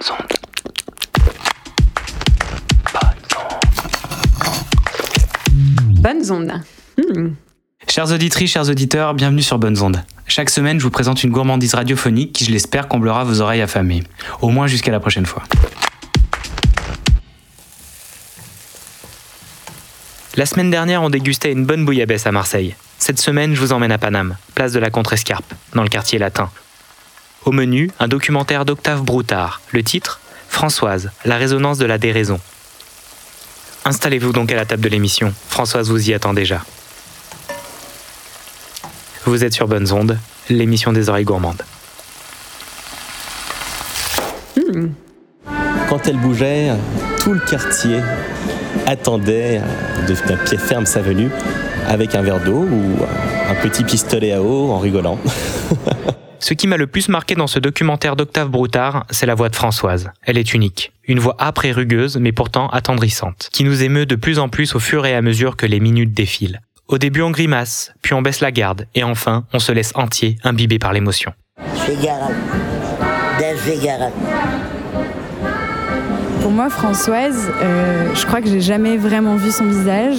Bonnes ondes. Bonnes ondes. Hmm. Chères auditrices, chers auditeurs, bienvenue sur Bonnes Ondes. Chaque semaine, je vous présente une gourmandise radiophonique qui, je l'espère, comblera vos oreilles affamées. Au moins jusqu'à la prochaine fois. La semaine dernière, on dégustait une bonne bouillabaisse à Marseille. Cette semaine, je vous emmène à Paname, place de la Contrescarpe, dans le quartier latin. Au menu, un documentaire d'Octave Broutard. Le titre Françoise, la résonance de la déraison. Installez-vous donc à la table de l'émission. Françoise vous y attend déjà. Vous êtes sur Bonnes Ondes, l'émission des oreilles gourmandes. Quand elle bougeait, tout le quartier attendait de- d'un pied ferme sa venue avec un verre d'eau ou un petit pistolet à eau en rigolant. Ce qui m'a le plus marqué dans ce documentaire d'Octave Broutard, c'est la voix de Françoise. Elle est unique. Une voix âpre et rugueuse, mais pourtant attendrissante, qui nous émeut de plus en plus au fur et à mesure que les minutes défilent. Au début on grimace, puis on baisse la garde, et enfin on se laisse entier, imbibé par l'émotion. Pour moi, Françoise, euh, je crois que j'ai jamais vraiment vu son visage.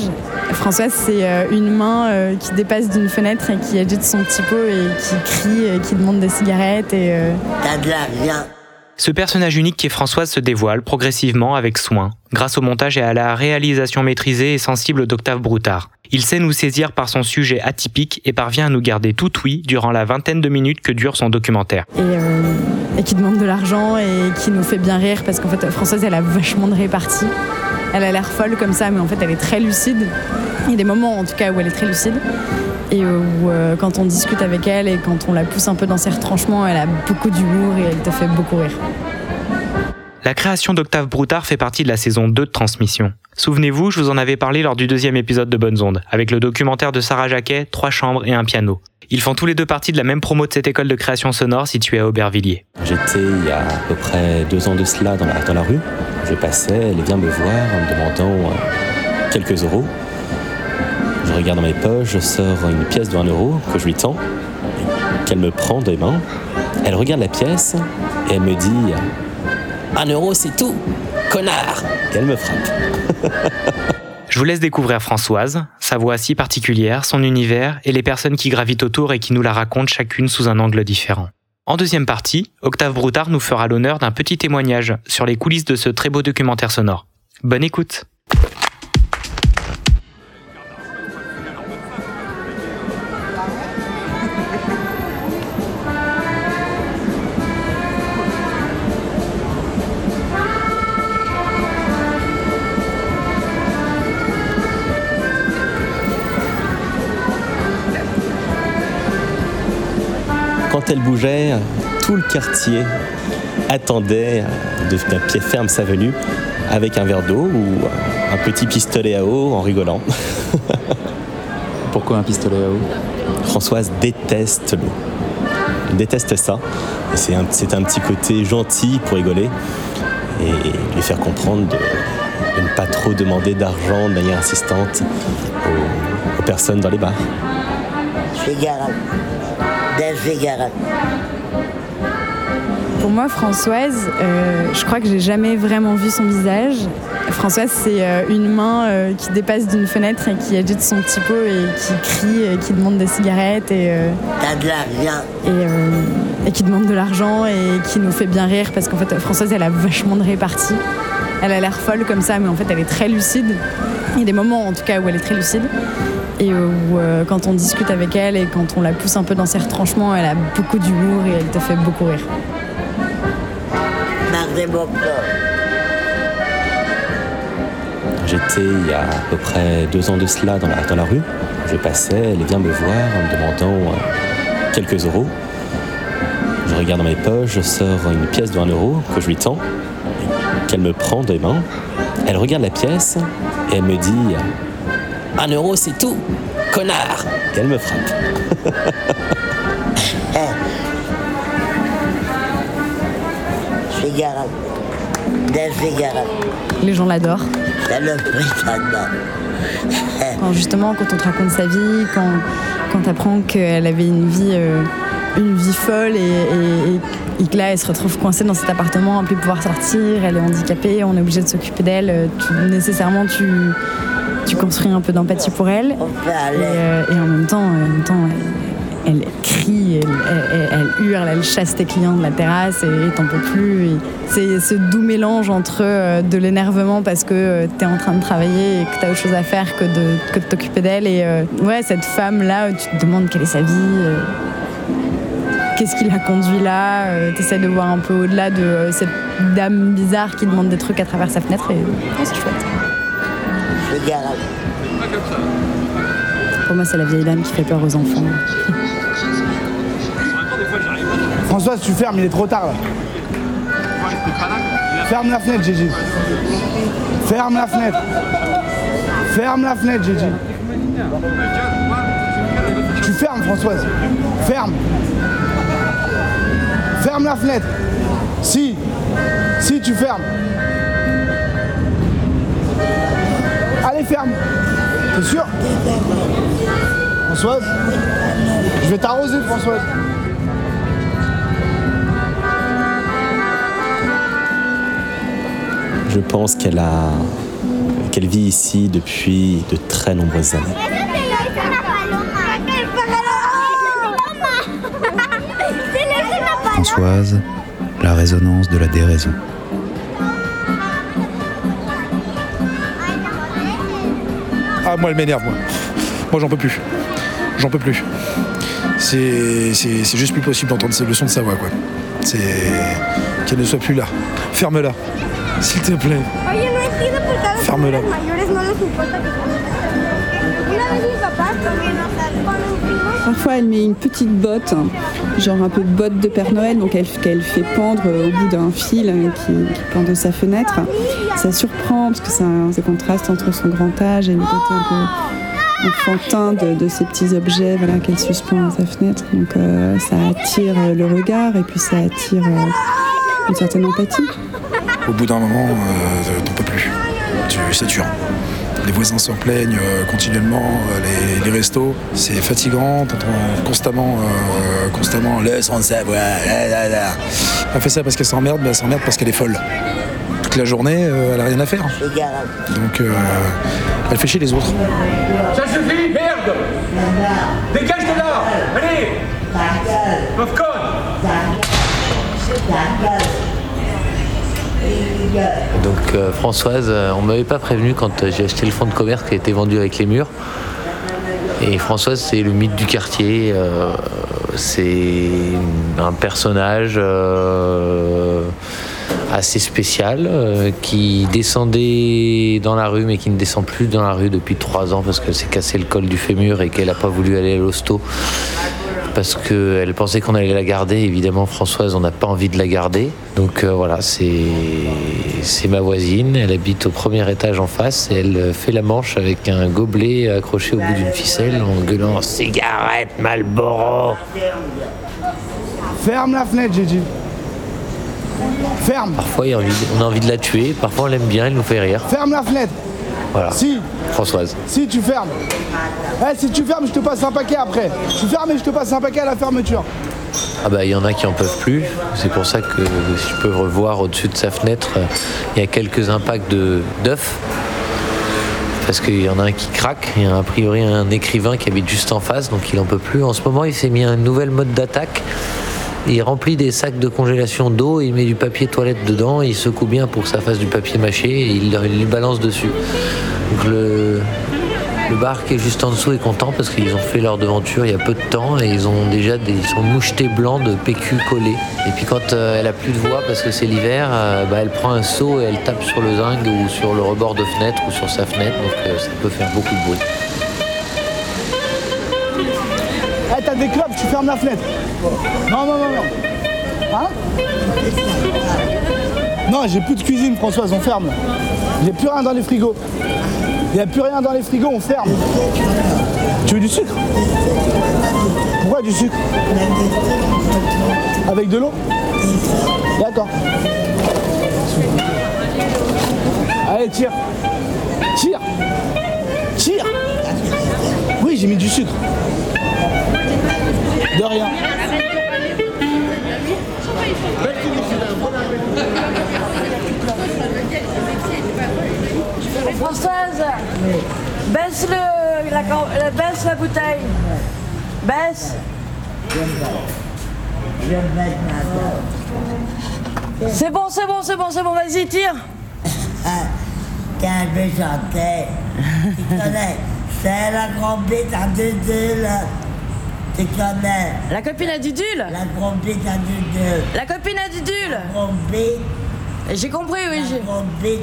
Françoise, c'est euh, une main euh, qui dépasse d'une fenêtre et qui agite son petit pot et qui crie, qui demande des cigarettes. Et, T'as de l'argent. Ce personnage unique qui est Françoise se dévoile progressivement avec soin, grâce au montage et à la réalisation maîtrisée et sensible d'Octave Broutard. Il sait nous saisir par son sujet atypique et parvient à nous garder tout oui durant la vingtaine de minutes que dure son documentaire. et, euh, et qui demande de l'argent et qui nous fait bien rire parce qu'en fait, Françoise, elle a vachement de répartie. Elle a l'air folle comme ça, mais en fait, elle est très lucide. Il y a des moments, en tout cas, où elle est très lucide. Et où, euh, quand on discute avec elle et quand on la pousse un peu dans ses retranchements, elle a beaucoup d'humour et elle te fait beaucoup rire. La création d'Octave Broutard fait partie de la saison 2 de Transmission. Souvenez-vous, je vous en avais parlé lors du deuxième épisode de Bonnes Ondes, avec le documentaire de Sarah Jacquet, Trois chambres et un piano. Ils font tous les deux partie de la même promo de cette école de création sonore située à Aubervilliers. J'étais il y a à peu près deux ans de cela dans la, dans la rue. Je passais, elle vient me voir en me demandant euh, quelques euros. Je regarde dans mes poches, je sors une pièce de 1 euro que je lui tends, qu'elle me prend des mains. Elle regarde la pièce et elle me dit Un euro c'est tout, connard Et elle me frappe. Je vous laisse découvrir Françoise, sa voix si particulière, son univers et les personnes qui gravitent autour et qui nous la racontent chacune sous un angle différent. En deuxième partie, Octave Broutard nous fera l'honneur d'un petit témoignage sur les coulisses de ce très beau documentaire sonore. Bonne écoute Tout le quartier attendait de- d'un pied ferme sa venue avec un verre d'eau ou un petit pistolet à eau en rigolant. Pourquoi un pistolet à eau? Françoise déteste l'eau. Elle déteste ça. C'est un, c'est un petit côté gentil pour rigoler et lui faire comprendre de, de ne pas trop demander d'argent de manière insistante aux, aux personnes dans les bars. Figaro. Del Figaro. Pour moi, Françoise, euh, je crois que j'ai jamais vraiment vu son visage. Françoise, c'est euh, une main euh, qui dépasse d'une fenêtre et qui agite son petit pot et qui crie, et qui demande des cigarettes et, T'as de l'argent. et, et qui demande de l'argent et qui nous fait bien rire parce qu'en fait, Françoise, elle a vachement de répartie. Elle a l'air folle comme ça, mais en fait, elle est très lucide. Il y a des moments, en tout cas, où elle est très lucide. Et où, euh, quand on discute avec elle et quand on la pousse un peu dans ses retranchements, elle a beaucoup d'humour et elle te fait beaucoup rire. J'étais il y a à peu près deux ans de cela dans la, dans la rue. Je passais, elle vient me voir en me demandant euh, quelques euros. Je regarde dans mes poches, je sors une pièce de 1 euro que je lui tends, qu'elle me prend des mains. Elle regarde la pièce et elle me dit Un euro c'est tout, connard Et elle me frappe. Figaro. Del Figaro. Les gens l'adorent. C'est le prix. Quand, justement, quand on te raconte sa vie, quand, quand tu apprends qu'elle avait une vie euh, une vie folle et, et- et que là, elle se retrouve coincée dans cet appartement, à plus pouvoir sortir, elle est handicapée, on est obligé de s'occuper d'elle. euh, tu- nécessairement, tu, tu construis un peu d'empathie pour elle. On fait Et, euh, et en même temps, en même temps elle, elle crie, elle, elle- elle hurle, elle chasse tes clients de la terrasse et t'en peux plus. C'est ce doux mélange entre euh, de l'énervement parce que tu t'es en train de travailler et que t'as autre chose à faire que de, que de t'occuper d'elle. Et euh, ouais, cette femme-là, tu te demandes quelle est sa vie. euh, Qu'est-ce qui l'a conduit là euh, T'essaies de voir un peu au-delà de euh, cette dame bizarre qui demande des trucs à travers sa fenêtre et ouais, c'est chouette. Je garage. Pour moi, c'est la vieille dame qui fait peur aux enfants. Françoise, tu fermes, il est trop tard là. Ferme la fenêtre, Gigi. Ferme la fenêtre. Ferme la fenêtre, Gigi. Tu fermes, Françoise. Ferme. Ferme la fenêtre. Si. Si, tu fermes. Ferme. T'es sûr Françoise Je vais t'arroser, Françoise. Je pense qu'elle a qu'elle vit ici depuis de très nombreuses années. Françoise, la résonance de la déraison. Ah, moi, elle m'énerve, moi. Moi, j'en peux plus. J'en peux plus. C'est c'est- c'est juste plus possible d'entendre le son de sa voix, quoi. C'est. Qu'elle ne soit plus là. Ferme-la. S'il te plaît. Oye, Parfois, elle met une petite botte, genre un peu botte de Père Noël, donc elle, qu'elle fait pendre au bout d'un fil euh, qui, pend de sa fenêtre. Ça surprend parce que ça, ça contraste entre son grand âge et le côté un peu enfantin de, de ces petits objets qu'elle suspend à sa fenêtre. Donc euh, ça attire euh, le regard et puis ça attire euh, une certaine empathie. Au bout d'un moment, euh, t'en peux plus. Tu satures. Les voisins s'en plaignent euh, continuellement, euh, les, restos, c'est fatigant, t'entends constamment, euh, constamment, laisse on savoir. Elle fait ça parce qu'elle s'emmerde, mais elle s'emmerde parce qu'elle est folle. Toute la journée, elle a rien à faire. Donc elle fait chier les autres. Ça suffit, merde Dégage de là Allez conne Donc euh, Françoise, euh, on m'avait pas prévenu quand euh, j'ai acheté le fonds de commerce qui a été vendu avec les murs. Et Françoise, c'est le mythe du quartier. c'est un personnage assez spécial qui descendait dans la rue mais qui ne descend plus dans la rue depuis trois ans parce qu'elle s'est cassé le col du fémur et qu'elle n'a pas voulu aller à l'hosto parce qu'elle pensait qu'on allait la garder. Évidemment, Françoise, on n'a pas envie de la garder. Donc voilà, c'est c'est ma voisine. Elle habite au premier étage en face et elle fait la manche avec un gobelet accroché au bout d'une ficelle en gueulant cigarette Malboro. Ferme la fenêtre, j'ai dit. Ferme, Parfois, il y a envie- on a envie de la tuer. Parfois, on l'aime bien. Elle nous fait rire. ferme la fenêtre. Voilà. Si, Françoise. si tu fermes. Eh, si tu fermes, je te passe un paquet après. Tu fermes et je te passe un paquet à la fermeture. Ah bah il y en a qui en peuvent plus. C'est pour ça que si je peux revoir au-dessus de sa fenêtre, euh, il y a quelques impacts d'œufs. Parce qu'il y en a un qui craque, il y a a priori un écrivain qui habite juste en face, donc il en peut plus. En ce moment, il s'est mis un nouvel mode d'attaque. Il remplit des sacs de congélation d'eau, il met du papier toilette dedans, il secoue bien pour que ça fasse du papier mâché et il, il balance dessus. Donc le, le bar qui est juste en dessous est content parce qu'ils ont fait leur devanture il y a peu de temps et ils ont déjà des ils sont mouchetés blancs de PQ collés. Et puis quand euh, elle a plus de voix parce que c'est l'hiver, euh, bah, elle prend un seau et elle tape sur le zinc ou sur le rebord de fenêtre ou sur sa fenêtre, donc euh, ça peut faire beaucoup de bruit. Eh, t'as des clopes, tu fermes la fenêtre. Non, non, non, non. Hein Non, j'ai plus de cuisine, Françoise, on ferme. J'ai plus rien dans les frigos. Il n'y a plus rien dans les frigos, on ferme. Tu veux du sucre? Pourquoi du sucre? Avec de l'eau? D'accord. Allez, tire. Tire. Tire. Oui, j'ai mis du sucre. De rien. Françoise, baisse, le, la, la- baisse la bouteille. Baisse. C'est bon, c'est bon, c'est bon, c'est bon, vas-y, tire. Je vais chanter. Tu connais C'est la grande bite à Dudule. Tu connais La copine à Dudule La grande bite à Dudule. La copine à Dudule La grande bite. J'ai compris, oui.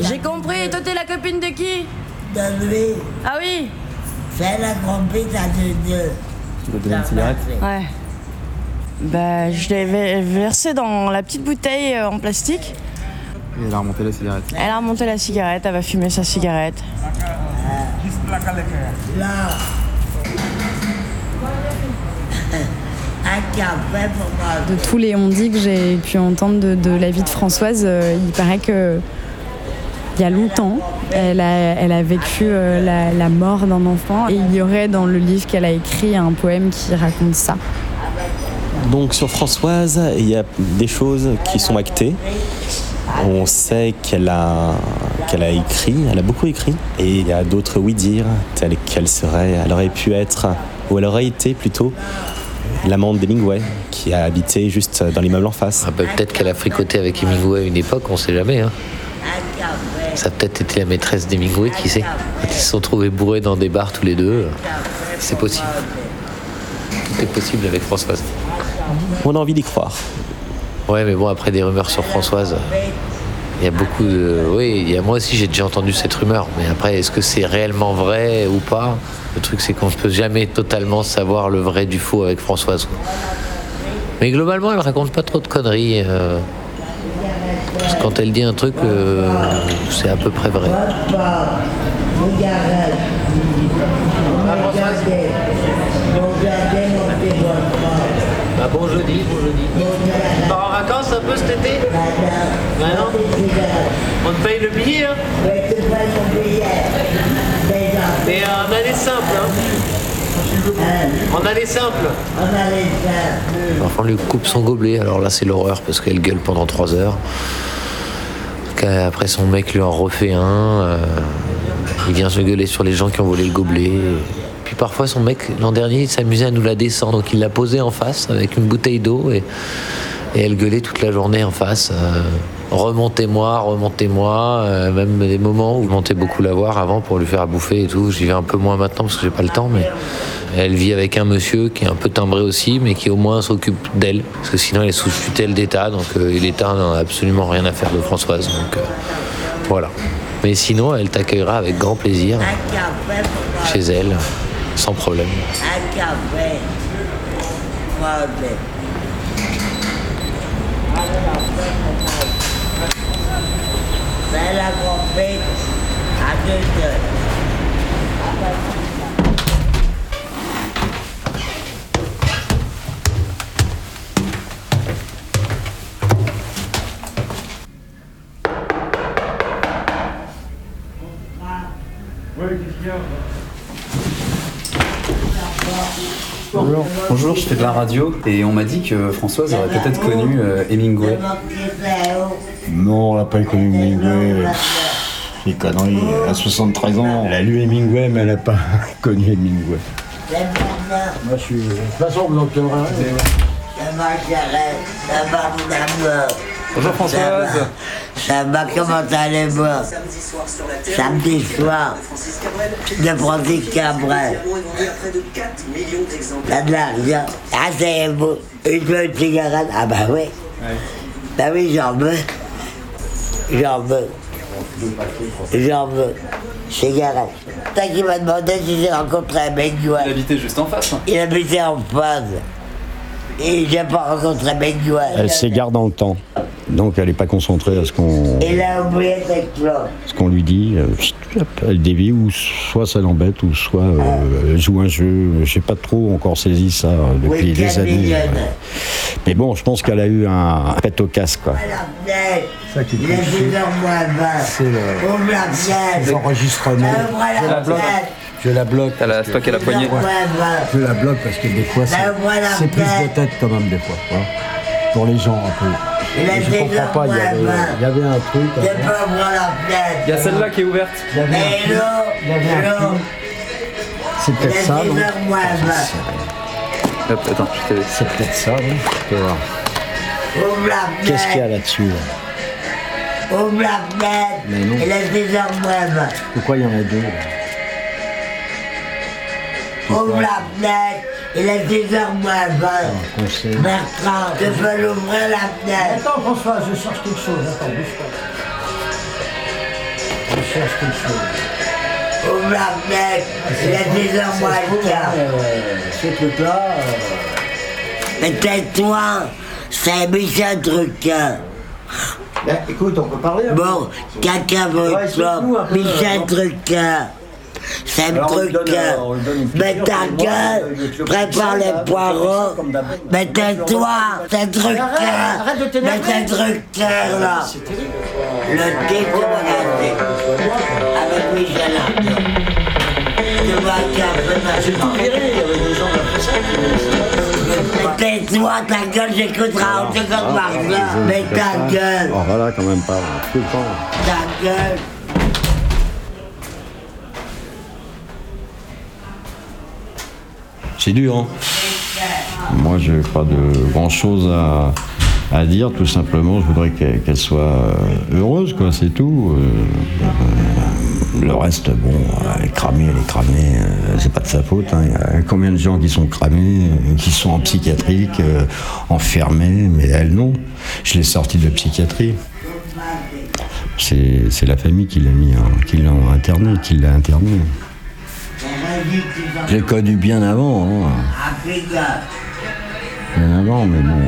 J'ai, compris. Toi, t'es la copine de qui? De lui. Ah oui C'est la bite à Dudule. Tu veux donner une cigarette? Ouais. Bah, je l'ai ve- versé dans la petite bouteille euh, en plastique. Et elle a remonté la cigarette. Elle a remonté la cigarette, elle va fumer sa cigarette. Là. Un café pour moi. De tous les on-dit que j'ai pu entendre de, de la vie de Françoise, euh, il paraît que il y a longtemps, elle a, elle a vécu euh, la, la mort d'un enfant. Et il y aurait dans le livre qu'elle a écrit un poème qui raconte ça. Donc sur Françoise, il y a des choses qui sont actées. On sait qu'elle a, qu'elle a écrit, elle a beaucoup écrit. Et il y a d'autres oui-dire, telles qu'elle serait, elle aurait pu être, ou elle aurait été plutôt, l'amante d'Hemingway, qui a habité juste dans l'immeuble en face. Ah bah, peut-être qu'elle a fricoté avec Hemingway à une époque, on sait jamais. hein. Ça a peut-être été la maîtresse d'Hemingway, qui sait. Ils se sont trouvés bourrés dans des bars tous les deux, euh, c'est possible. Tout est possible avec Françoise. On a envie d'y croire. Ouais, mais bon, après des rumeurs sur Françoise, il y a beaucoup de. Oui, il y a... moi aussi j'ai déjà entendu cette rumeur, mais après, est-ce que c'est réellement vrai ou pas? Le truc, c'est qu'on ne peut jamais totalement savoir le vrai du faux avec Françoise. Mais globalement, elle raconte pas trop de conneries. euh, quand elle dit un truc, euh, c'est à peu près vrai. Bah, bon jeudi, bon jeudi. Pars en vacances un peu cet été Bah non. On te paye le billet, hein Mais en année simple, hein En année simple on lui coupe son gobelet, alors là, c'est l'horreur parce qu'elle gueule pendant 3 heures. Après, son mec lui en refait un. euh, il vient se gueuler sur les gens qui ont volé le gobelet. Puis parfois, son mec, l'an dernier, il s'amusait à nous la descendre. Donc, il l'a posée en face avec une bouteille d'eau et, elle gueulait toute la journée en face. euh, remontez-moi, remontez-moi. euh, même des moments où je montais beaucoup la voir avant pour lui faire à bouffer et tout. J'y vais un peu moins maintenant parce que j'ai pas le temps, mais elle vit avec un monsieur qui est un peu timbré aussi, mais qui au moins s'occupe d'elle. Parce que sinon, elle est sous tutelle d'État, donc euh, et l'État n'en a absolument rien à faire de Françoise. Donc euh, voilà. Mais sinon, elle t'accueillera avec grand plaisir chez elle, sans problème café. Mauvais. C'est la grande bite à Dudule. Bonjour. Bonjour, je fais de la radio et on m'a dit que Françoise aurait peut-être connu euh, Hemingway. Non, on l'a pas connu Hemingway. Les conneries. Elle a 73 ans. Elle a lu Hemingway, mais elle n'a pas connu Hemingway. Moi, je suis. De toute façon, vous en. Ça. Ça. Bonjour Françoise. Ça va, comment allez-vous Samedi soir, de Francis Cabrel. T'as de l'argent. Asseyez-vous. Une bonne cigarette. Ah bah oui. Bah oui, j'en veux. J'en veux. J'en veux. Cigarette. T'as qui m'a demandé si j'ai rencontré un mec Il habitait juste en face. hein. Il habitait en face. Et j'ai pas rencontré. Elle s'égare dans le temps. Donc elle n'est pas concentrée à ce qu'on oublié ses clopes. ce qu'on lui dit. Euh, Elle dévie ou soit ça l'embête ou soit euh, elle joue un jeu. J'ai pas trop encore saisi ça euh, depuis Oui, des années. Mais bon, je pense qu'elle a eu un pet au casque. Quoi. Ça qui est 10h moins 20. C'est les enregistrements. Je la bloque. T'as la stock la poignée Je la bloque parce que des fois, c'est ben. de tête quand même, des fois. hein, pour les gens, un peu. Et je comprends pas, il y avait, il y avait un truc. Je peux ouvrir la fenêtre. Il y a celle-là qui est ouverte. Il y avait un. C'est peut-être ça, non. Hop, attends, je. C'est peut-être ça, non Qu'est-ce qu'il y a là-dessus là Ouvre la fenêtre. Mais non. Il a des normes. Pourquoi il y en a deux là Ouvre la fenêtre. Il a des normes. qu'on sait. Bertrand, tu peux l'ouvrir la fenêtre. Attends François, je cherche quelque chose. Attends, bouge pas. Je cherche quelque chose. Ouvre la fenêtre. Il a des normes. Ce truc-là. Mais tais-toi. C'est Michel Truquin. Ben, écoute, on peut parler. peu. Bon, caca Ouais, votre Michel euh, Truquin. C'est donne, Truquin. euh, Mais ta gueule, le- le- le prépare les là, poireaux. Mais tais-toi, c'est arrête de Mais c'est Truquin, là. Le type de. Avec Michel Arnaud. Tu vois qu'il y a un peu tout. Mais tais-toi, ta gueule, j'écouterai chose par là. Mais ta gueule, Oh, voilà, quand même pas. Tout le temps. ta gueule. C'est dur, hein Moi, je n'ai pas de grand-chose à, à dire. Tout simplement, je voudrais qu'elle soit euh, heureuse, quoi, c'est tout. Euh, euh, le reste, bon, elle est cramée, elle est cramée. c'est pas de sa faute. hein. Il y a combien de gens qui sont cramés, qui sont en psychiatrique, enfermés, mais elle, non. Je l'ai sortie de psychiatrie. C'est la famille qui l'a mis, en- qui l'a interné, qui l'a interné. Je l'ai connu bien avant. hein. Bien avant, mais bon.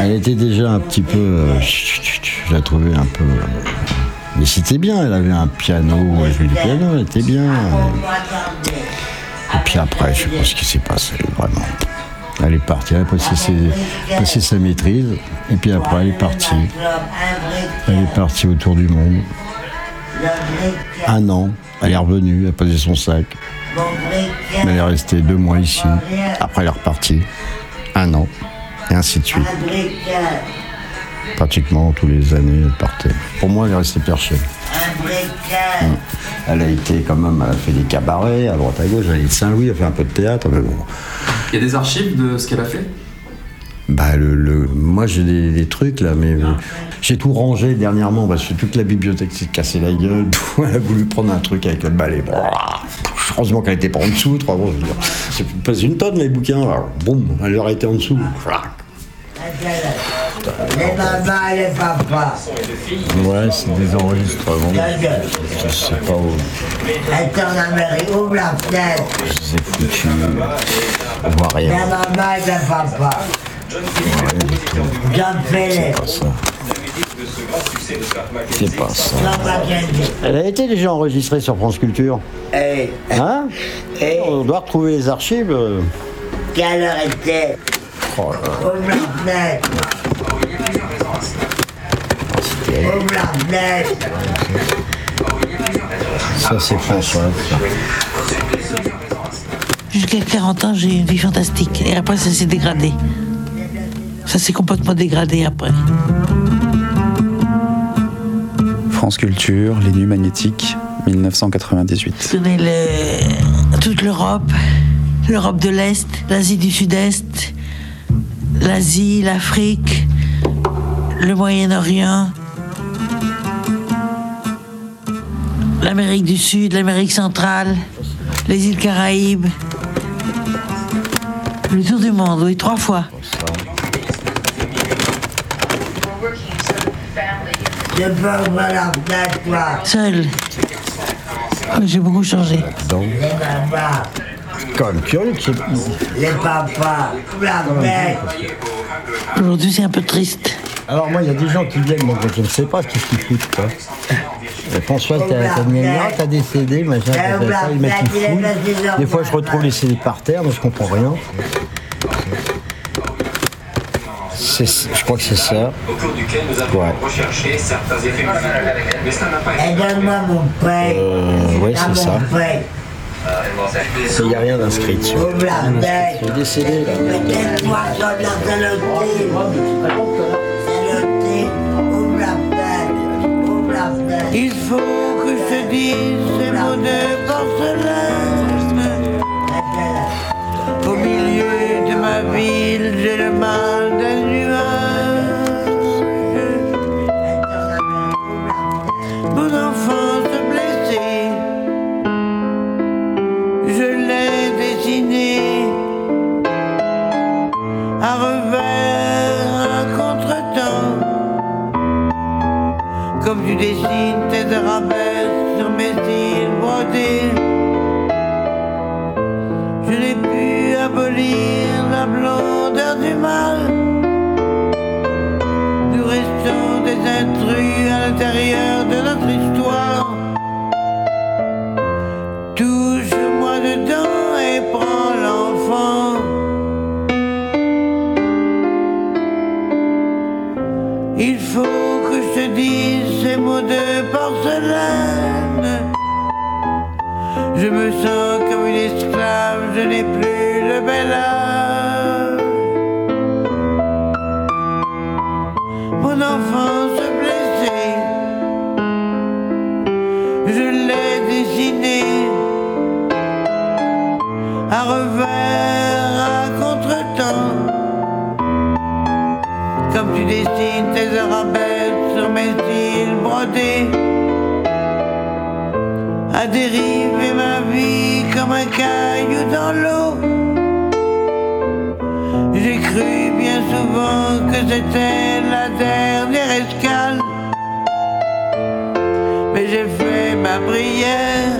Elle était déjà un petit peu. euh, je la trouvais un peu. euh, mais c'était bien, elle avait un piano, elle jouait du piano, elle était bien. Et puis après, je sais pas ce qui s'est passé, vraiment. Elle est partie, elle a passé sa maîtrise, et puis après, elle est partie. Elle est partie autour du monde. Un an, elle est revenue, elle a posé son sac. Mais elle est restée deux mois ici. Après, elle est repartie. Un an. Et ainsi de suite. Pratiquement tous les années, elle partait. Pour moi, elle est restée perchée. Elle a été quand même, elle a fait des cabarets à droite à gauche. Elle est de Saint-Louis, elle a fait un peu de théâtre, mais bon. Il y a des archives de ce qu'elle a fait? Bah, le, le- moi j'ai des, des trucs là, mais euh, j'ai tout rangé dernièrement parce que toute la bibliothèque s'est cassée la gueule. Elle a voulu prendre un truc avec le balai. Heureusement qu'elle était pas en dessous. Trois, bon, c'est pas une tonne les bouquins. Alors, boum, elle aurait été en dessous. Les mamans et les papas. Ouais, c'est des enregistrements. Je sais pas où. Elle est en Amérique, ouvre la fenêtre. C'est foutu. On voit Les rien. mamans et les papas. Félix. C'est pas ça. Elle a été déjà enregistrée sur France Culture. Hey, Hein On doit retrouver les archives. euh. quelle heure était? Oh là. Ça, c'est François. Jusqu'à 40 ans, j'ai eu une vie fantastique. Et après, ça s'est dégradé. Ça s'est complètement dégradé après. France Culture, Les Nuits Magnétiques, 1998. Je connais le- toute l'Europe, l'Europe de l'Est, l'Asie du Sud-Est, l'Asie, l'Afrique, le Moyen-Orient, l'Amérique du Sud, l'Amérique centrale, les îles Caraïbes. Le tour du monde, oui, trois fois. Je peux ouvrir la fenêtre, toi. Seul. Oh, J'ai beaucoup changé. Donc, Les même curieux de se- les papas. La fenêtre. Aujourd'hui, c'est un peu triste. Alors moi, il y a des gens qui viennent, donc je ne sais pas ce qu'ils foutent, quoi. Euh, François, t'as t'as mis un t'as des CD, machin, t'as fait ça, ils mettent ils fouillent. Des fois, je retrouve les CD par terre, mais je comprends rien. Je crois que c'est ça. Au cours duquel nous avons Ouais. recherché certains effets. Mais cela n'a pas donne-moi mon prêt. Euh, Ah, c'est ça. prêt. Il n'y a rien d'inscrit dessus. Il est décédé là. Il faut que je dise ces mots de porcelaine. Au milieu de ma ville, j'ai le mal d'un Comme tu dessines tes arabesques sur mes cils brodés. Je n'ai pu abolir la blondeur du mal. Nous restons des intrus à l'intérieur de notre histoire. Je me sens comme une esclave, je n'ai plus le bel âge. Mon enfance blessée, je l'ai dessinée à revers, à contre-temps. Comme tu dessines tes arabesques sur mes cils brodés à dériver ma vie comme un caillou dans l'eau. J'ai cru bien souvent que c'était la dernière escale, mais j'ai fait ma prière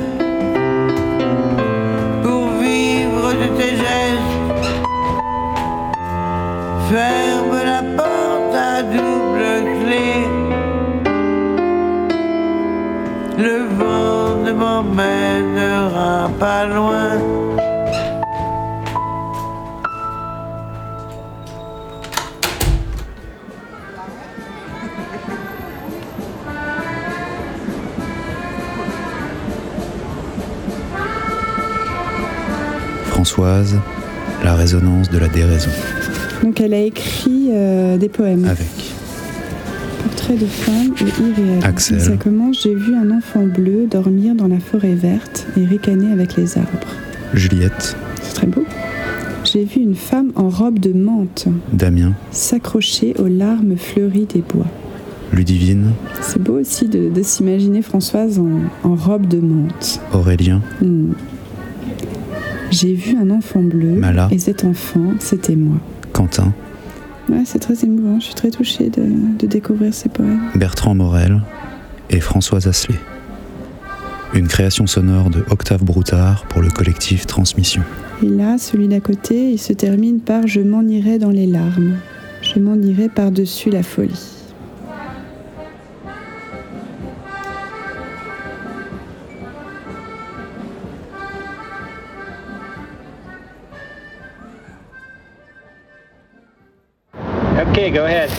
pour vivre de tes gestes. Ferme ne m'emmènera pas loin. Françoise, la résonance de la déraison. Donc elle a écrit euh, des poèmes. Avec Portrait de femme irréel. Axel. Ça commence J'ai vu un enfant bleu dormir dans la forêt verte et ricaner avec les arbres. Juliette, C'est très beau. J'ai vu une femme en robe de menthe Damien, s'accrocher aux larmes fleuries des bois. Ludivine, C'est beau aussi de, de s'imaginer Françoise en, en robe de menthe. Aurélien, Hmm. J'ai vu un enfant bleu Mala. et cet enfant, c'était moi. Quentin, Ouais, c'est très émouvant. Je suis très touchée de, de découvrir ces poèmes. Bertrand Morel et Françoise Asselet. Une création sonore de Octave Broutard pour le collectif Transmission. Et là, celui d'à côté, il se termine par Je m'en irai dans les larmes. Je m'en irai par-dessus la folie. Ok, go ahead.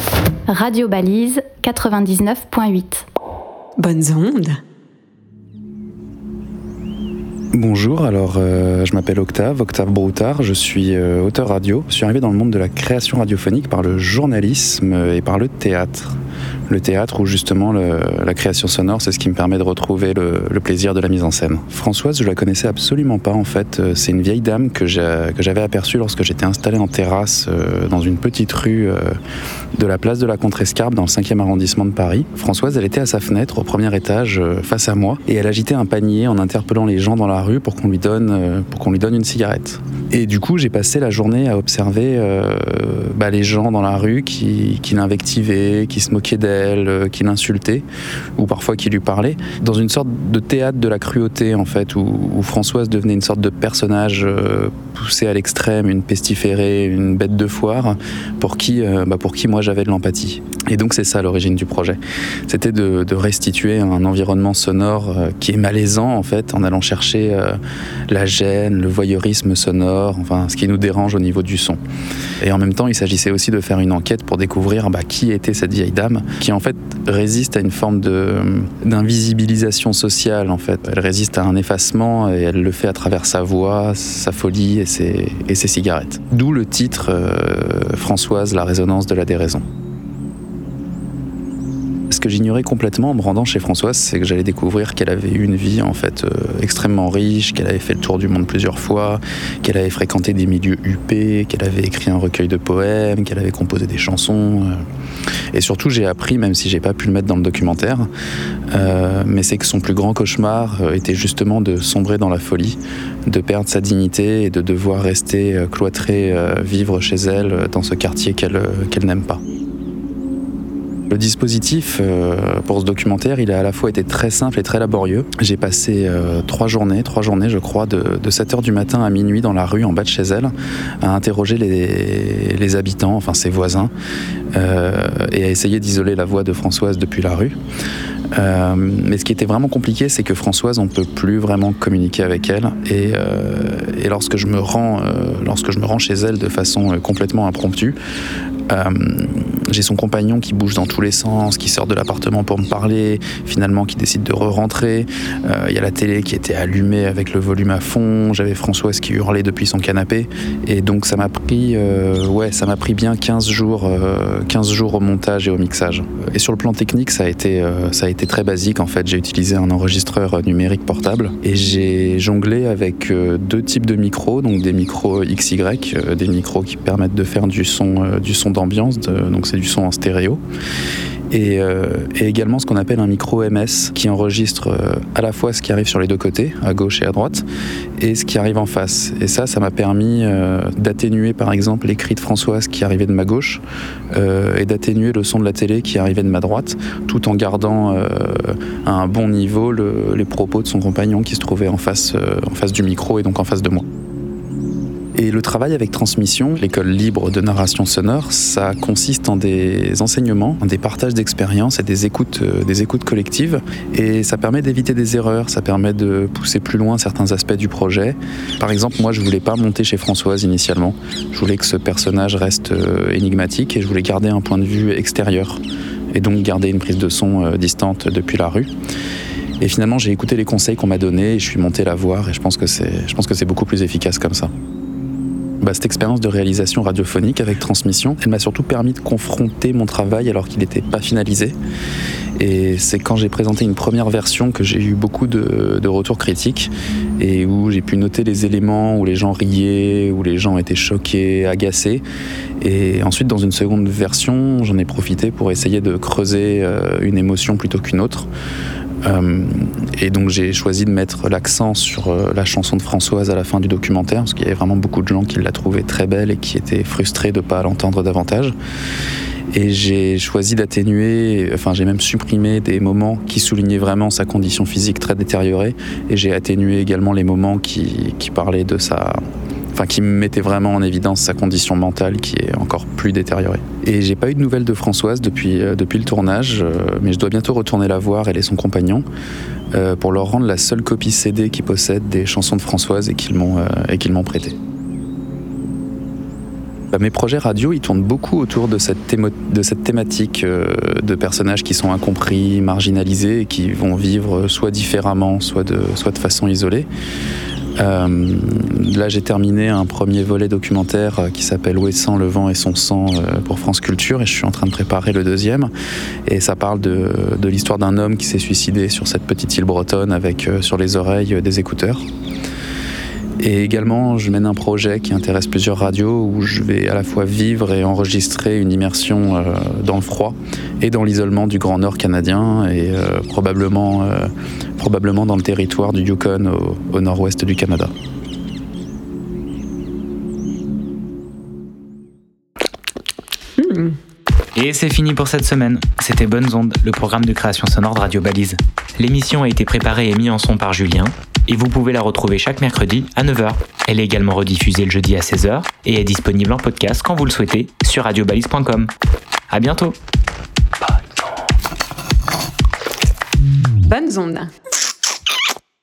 Radio Balise 99.8. Bonnes ondes. Bonjour, alors euh, je m'appelle Octave, Octave Broutard, je suis euh, auteur radio. Je suis arrivé dans le monde de la création radiophonique par le journalisme et par le théâtre. Le théâtre où justement la création sonore, c'est ce qui me permet de retrouver le, plaisir de la mise en scène. Françoise, je la connaissais absolument pas en fait. Euh, C'est une vieille dame que j'avais aperçue lorsque j'étais installé en terrasse euh, dans une petite rue euh, de la place de la Contrescarpe dans le 5e arrondissement de Paris. Françoise, elle était à sa fenêtre au premier étage face à moi et elle agitait un panier en interpellant les gens dans la rue pour qu'on lui donne pour lui donne une cigarette. Et du coup, j'ai passé la journée à observer bah, les gens dans la rue qui, qui l'invectivaient, qui se moquaient d'elle, euh, qui l'insultait, ou parfois qui lui parlait, dans une sorte de théâtre de la cruauté en fait, où, Françoise devenait une sorte de personnage euh, poussé à l'extrême, une pestiférée, une bête de foire, pour qui, euh, bah, pour qui moi j'avais de l'empathie. Et donc c'est ça l'origine du projet. C'était de, restituer un environnement sonore qui est malaisant en fait, en allant chercher la gêne, le voyeurisme sonore, enfin ce qui nous dérange au niveau du son. Et en même temps, il s'agissait aussi de faire une enquête pour découvrir bah, qui était cette vieille dame, qui en fait résiste à une forme d'invisibilisation sociale en fait. Elle résiste à un effacement et elle le fait à travers sa voix, sa folie et ses, et ses cigarettes. D'où le titre euh, Françoise, la résonance de la déraison. Que j'ignorais complètement en me rendant chez Françoise, c'est que j'allais découvrir qu'elle avait eu une vie en fait euh, extrêmement riche, qu'elle avait fait le tour du monde plusieurs fois, qu'elle avait fréquenté des milieux huppés, qu'elle avait écrit un recueil de poèmes, qu'elle avait composé des chansons. euh. Et surtout, j'ai appris, même si j'ai pas pu le mettre dans le documentaire, euh, mais c'est que son plus grand cauchemar était justement de sombrer dans la folie, de perdre sa dignité et de devoir rester cloîtré, euh, vivre chez elle dans ce quartier qu'elle n'aime pas. Le dispositif euh, pour ce documentaire, il a à la fois été très simple et très laborieux. J'ai passé euh, trois journées, trois journées je crois, de, de 7h du matin à minuit dans la rue en bas de chez elle, à interroger les, habitants, enfin ses voisins, euh, et à essayer d'isoler la voix de Françoise depuis la rue. Mais ce qui était vraiment compliqué, c'est que Françoise, on peut plus vraiment communiquer avec elle. Et, lorsque je me rends, lorsque je me rends chez elle de façon complètement impromptue, euh, j'ai son compagnon qui bouge dans tous les sens, qui sort de l'appartement pour me parler, finalement qui décide de re-rentrer. Euh, Il y a la télé qui était allumée avec le volume à fond. J'avais Françoise qui hurlait depuis son canapé. Et donc ça m'a pris, euh, ouais, ça m'a pris bien 15 jours, euh, 15 jours au montage et au mixage. Et sur le plan technique, ça a été, ça a été très basique en fait. J'ai utilisé un enregistreur numérique portable et j'ai jonglé avec deux types de micros, donc des micros XY, des micros qui permettent de faire du son, du son d'ambiance, donc c'est du son en stéréo. Et, euh, également ce qu'on appelle un micro MS qui enregistre euh, à la fois ce qui arrive sur les deux côtés, à gauche et à droite, et ce qui arrive en face. Et ça, ça m'a permis euh, d'atténuer par exemple les cris de Françoise qui arrivaient de ma gauche et d'atténuer le son de la télé qui arrivait de ma droite, tout en gardant à un bon niveau le- les propos de son compagnon qui se trouvait en face, en face du micro et donc en face de moi. Et le travail avec transmission, l'école libre de narration sonore, ça consiste en des enseignements, en des partages d'expériences et des écoutes, euh, des écoutes collectives. Et ça permet d'éviter des erreurs, ça permet de pousser plus loin certains aspects du projet. Par exemple, moi, je voulais pas monter chez Françoise initialement. Je voulais que ce personnage reste euh, énigmatique et je voulais garder un point de vue extérieur. Et donc garder une prise de son euh, distante depuis la rue. Et finalement, j'ai écouté les conseils qu'on m'a donnés et je suis monté la voir et je pense que c'est, je pense que c'est beaucoup plus efficace comme ça. Bah, cette expérience de réalisation radiophonique avec transmission, elle m'a surtout permis de confronter mon travail alors qu'il n'était pas finalisé. Et c'est quand j'ai présenté une première version que j'ai eu beaucoup de, retours critiques et où j'ai pu noter les éléments où les gens riaient, où les gens étaient choqués, agacés. Et ensuite, dans une seconde version, j'en ai profité pour essayer de creuser euh, une émotion plutôt qu'une autre. Euh, et donc j'ai choisi de mettre l'accent sur euh, la chanson de Françoise à la fin du documentaire, parce qu'il y avait vraiment beaucoup de gens qui la trouvaient très belle et qui étaient frustrés de ne pas l'entendre davantage. Et j'ai choisi d'atténuer, enfin j'ai même supprimé des moments qui soulignaient vraiment sa condition physique très détériorée, et j'ai atténué également les moments qui, qui parlaient de sa, enfin qui mettaient vraiment en évidence sa condition mentale qui est encore plus détériorée. Et j'ai pas eu de nouvelles de Françoise depuis, euh, depuis le tournage, euh, mais je dois bientôt retourner la voir, elle et son compagnon, euh, pour leur rendre la seule copie CD qu'ils possèdent des chansons de Françoise et qu'ils m'ont qu'ils m'ont. Bah, Mes projets radio, ils tournent beaucoup autour de cette, thémo- de cette thématique de personnages qui sont incompris, marginalisés, et qui vont vivre soit différemment, soit de, soit de façon isolée. Euh, là, j'ai terminé un premier volet documentaire euh, qui s'appelle Ouessant le vent et son sang euh, pour France Culture et je suis en train de préparer le deuxième. Et ça parle de, l'histoire d'un homme qui s'est suicidé sur cette petite île bretonne avec sur les oreilles des écouteurs. Et également, je mène un projet qui intéresse plusieurs radios où je vais à la fois vivre et enregistrer une immersion euh, dans le froid et dans l'isolement du Grand Nord canadien et euh, probablement, euh, probablement dans le territoire du Yukon au, au nord-ouest du Canada. Et c'est fini pour cette semaine. C'était Bonnes Ondes, le programme de création sonore de Radio Balise. L'émission a été préparée et mise en son par Julien, et vous pouvez la retrouver chaque mercredi à 9h. Elle est également rediffusée le jeudi à 16h et est disponible en podcast quand vous le souhaitez sur radiobalise.com. À bientôt. Bonnes ondes.